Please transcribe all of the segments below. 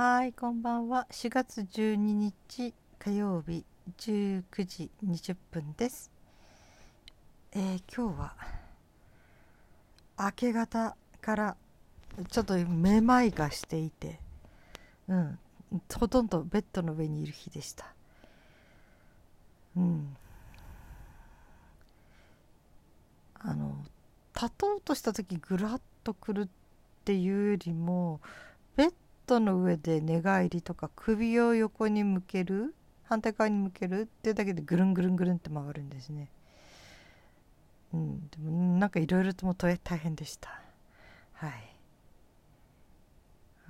はい、こんばんは。4月12日火曜日19時20分です。えー今日は明け方からちょっとめまいがしていて、うん、ほとんどベッドの上にいる日でした。うん。あの立とうとした時ぐらっとくるっていうよりもベッドの上で寝返りとか首を横に向ける反対側に向けるっていうだけでぐるんぐるんぐるんって回るんですね。うん、でもなんかいろいろとも大変でした。はい。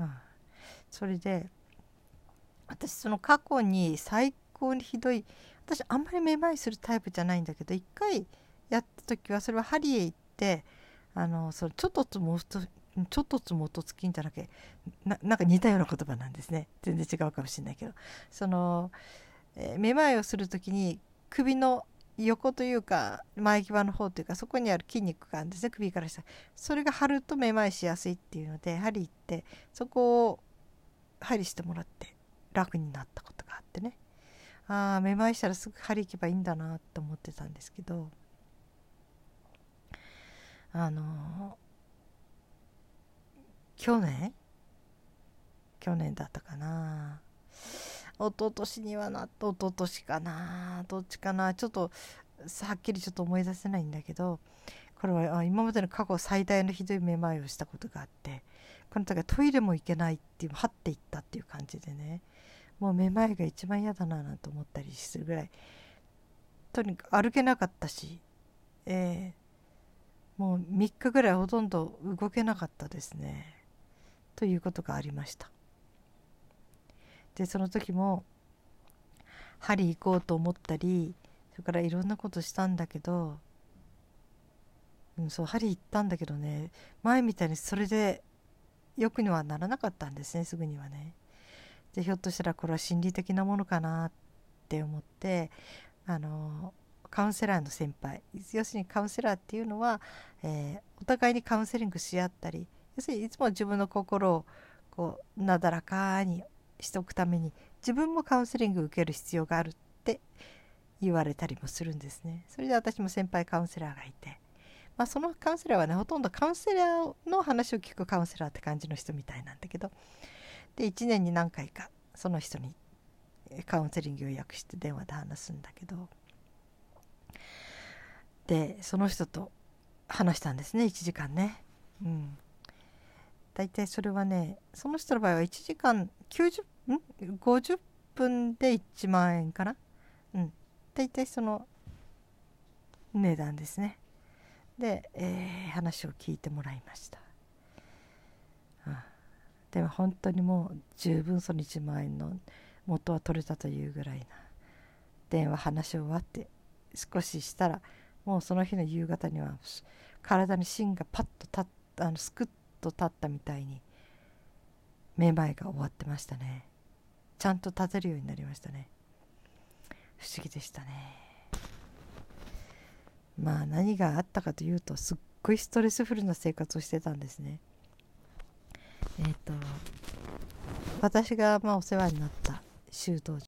うん、それで私その過去に最高にひどい私あんまりめまいするタイプじゃないんだけど一回やった時はそれは針へ行ってあのそのちょっとつもちょっとつもとつきんじゃなくてななんか似たような言葉なんですね。全然違うかもしれないけど。その、えーめまいをする時に首の横というか前際の方というかそこにある筋肉があるんですね。首から下。それが張るとめまいしやすいっていうので針行ってそこを針してもらって楽になったことがあってね。ああめまいしたらすぐ針行けばいいんだなと思ってたんですけどあの去年？去年だったかな。一昨年にはなった。一昨年かな。どっちかな。ちょっとはっきりちょっと思い出せないんだけどこれは今までの過去最大のひどいめまいをしたことがあってこの時はトイレも行けないっていうはっていったっていう感じでね。もうめまいが一番嫌だななんて思ったりするぐらいとにかく歩けなかったし、えーもう3日ぐらいほとんど動けなかったですね。ということがありました。でその時も針行こうと思ったりそれからいろんなことしたんだけど、うん、そう針行ったんだけどね前みたいにそれでよくにはならなかったんですねすぐにはね。でひょっとしたらこれは心理的なものかなって思ってあのカウンセラーの先輩要するにカウンセラーっていうのは、えーお互いにカウンセリングし合ったり要するにいつも自分の心をこうなだらかにしておくために自分もカウンセリングを受ける必要があるって言われたりもするんですね。それで私も先輩カウンセラーがいて、まあ、そのカウンセラーはねほとんどカウンセラーの話を聞くカウンセラーって感じの人みたいなんだけど。で1年に何回かその人にカウンセリングを予約して電話で話すんだけど。でその人と話したんですね1時間ね。うん。大体それはねその人の場合は1時間90ん？50分で1万円かな？うん。大体その値段ですね。で、えー話を聞いてもらいました、うんでも本当にもう十分その1万円の元は取れたというぐらいな。電話話し終わって少ししたらもうその日の夕方には体に芯がパッと立ったあのスクッと立ったみたいにめまいが終わってましたね。ちゃんと立てるようになりましたね。不思議でしたね。まあ何があったかというとすっごいストレスフルな生活をしてたんですね。えっ、と私がまあお世話になった修道場